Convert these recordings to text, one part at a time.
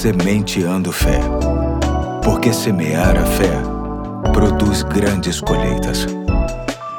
Sementeando Fé. Porque semear a fé produz grandes colheitas.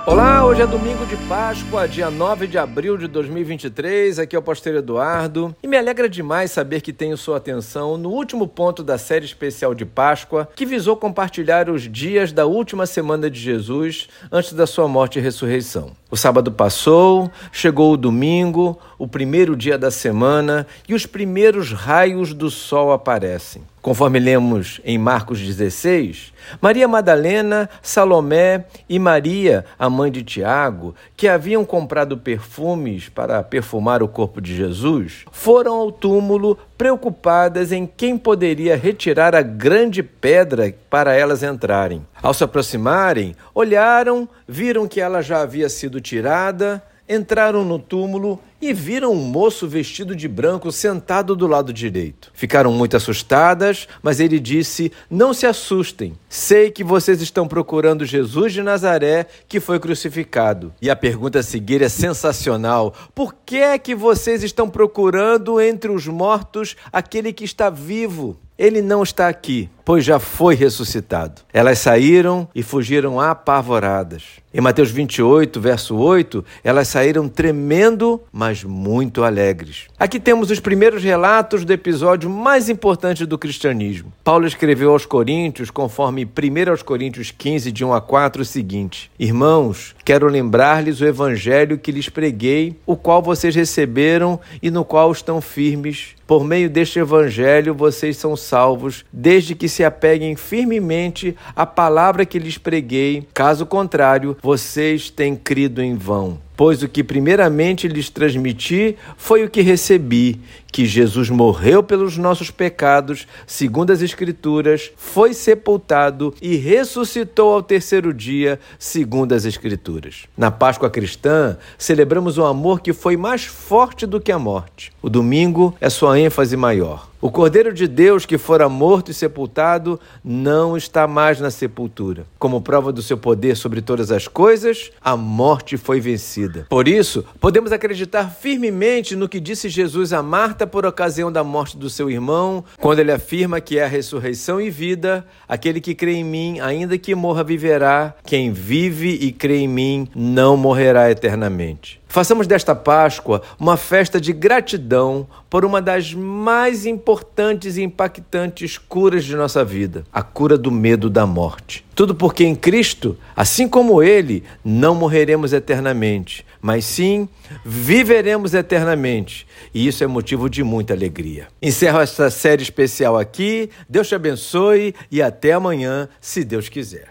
Olá, hoje é domingo de Páscoa, dia 9 de abril de 2023. Aqui é o Pastor Eduardo e me alegra demais saber que tenho sua atenção no último ponto da série especial de Páscoa, que visou compartilhar os dias da última semana de Jesus antes da sua morte e ressurreição. O sábado passou, chegou o domingo, o primeiro dia da semana e os primeiros raios do sol aparecem. Conforme lemos em Marcos 16, Maria Madalena, Salomé e Maria, a mãe de Tiago, que haviam comprado perfumes para perfumar o corpo de Jesus, foram ao túmulo preocupadas em quem poderia retirar a grande pedra para elas entrarem. Ao se aproximarem, olharam, viram que ela já havia sido tirada entraram no túmulo e viram um moço vestido de branco sentado do lado direito. Ficaram muito assustadas, mas ele disse: Não se assustem. Sei que vocês estão procurando Jesus de Nazaré, que foi crucificado. E a pergunta a seguir é sensacional: Por que é que vocês estão procurando entre os mortos aquele que está vivo? Ele não está aqui, pois já foi ressuscitado. Elas saíram e fugiram apavoradas. Em Mateus 28, verso 8, elas saíram tremendo, mas muito alegres. Aqui temos os primeiros relatos do episódio mais importante do cristianismo. Paulo escreveu aos Coríntios, conforme 1 aos Coríntios 15, de 1 a 4, o seguinte: Irmãos, quero lembrar-lhes o evangelho que lhes preguei, o qual vocês receberam e no qual estão firmes. Por meio deste evangelho vocês são salvos, desde que se apeguem firmemente à palavra que lhes preguei. Caso contrário, vocês têm crido em vão. Pois o que primeiramente lhes transmiti foi o que recebi, que Jesus morreu pelos nossos pecados, segundo as Escrituras, foi sepultado e ressuscitou ao terceiro dia, segundo as Escrituras. Na Páscoa cristã, celebramos o amor que foi mais forte do que a morte. O domingo é sua ênfase maior. O Cordeiro de Deus que fora morto e sepultado não está mais na sepultura. Como prova do seu poder sobre todas as coisas, a morte foi vencida. Por isso, podemos acreditar firmemente no que disse Jesus a Marta por ocasião da morte do seu irmão, quando ele afirma que é a ressurreição e vida, aquele que crê em mim, ainda que morra, viverá. Quem vive e crê em mim não morrerá eternamente. Façamos desta Páscoa uma festa de gratidão por uma das mais importantes e impactantes curas de nossa vida, a cura do medo da morte. Tudo porque em Cristo, assim como Ele, não morreremos eternamente, mas sim viveremos eternamente. E isso é motivo de muita alegria. Encerro esta série especial aqui. Deus te abençoe e até amanhã, se Deus quiser.